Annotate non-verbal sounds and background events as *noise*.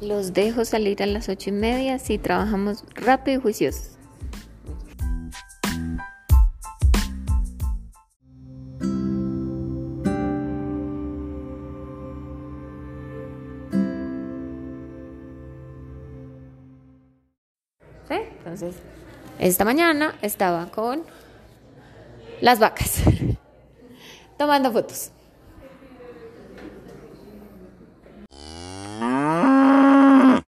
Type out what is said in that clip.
Los dejo salir a las ocho y media si trabajamos rápido y juiciosos. ¿Sí? Entonces, esta mañana estaba con las vacas, *laughs* tomando fotos.